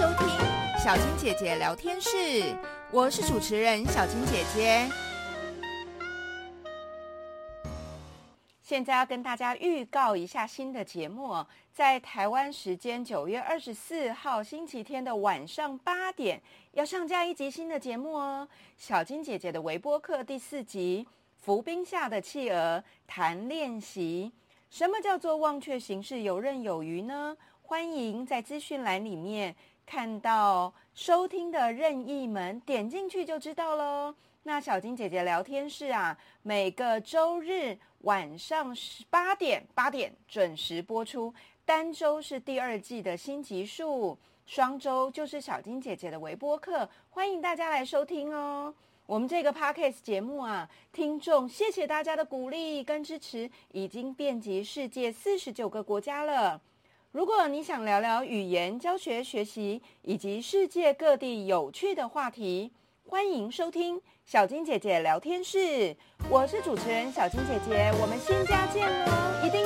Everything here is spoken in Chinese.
收听小金姐姐聊天室，我是主持人小金姐姐。现在要跟大家预告一下新的节目，在台湾时间九月二十四号星期天的晚上八点，要上架一集新的节目哦。小金姐姐的微播课第四集《浮冰下的企鹅谈练习》。什么叫做忘却形式，游刃有余呢？欢迎在资讯栏里面看到收听的任意门，点进去就知道喽。那小金姐姐聊天室啊，每个周日晚上十八点八点准时播出。单周是第二季的新集数，双周就是小金姐姐的微播课，欢迎大家来收听哦。我们这个 podcast 节目啊，听众谢谢大家的鼓励跟支持，已经遍及世界四十九个国家了。如果你想聊聊语言教学、学习以及世界各地有趣的话题，欢迎收听小金姐姐聊天室。我是主持人小金姐姐，我们新家见喽，一定，